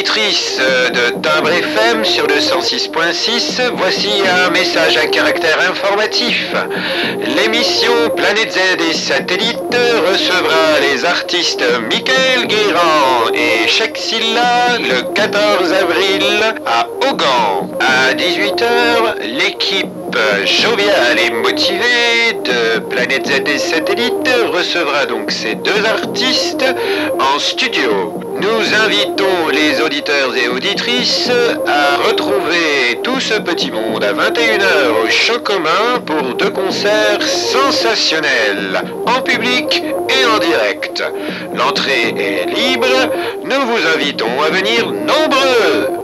auditrices de Timbre FM sur le 106.6, voici un message à caractère informatif. L'émission Planète Z et Satellite recevra les artistes Michael Guérand et Silla le 14 avril à Augan. À 18h, l'équipe joviale et motivée de Planète Z et Satellite recevra donc ces deux artistes en studio. Nous invitons les auditeurs et auditrices à retrouver tout ce petit monde à 21h au Champ commun pour deux concerts sensationnels, en public et en direct. L'entrée est libre, nous vous invitons à venir nombreux.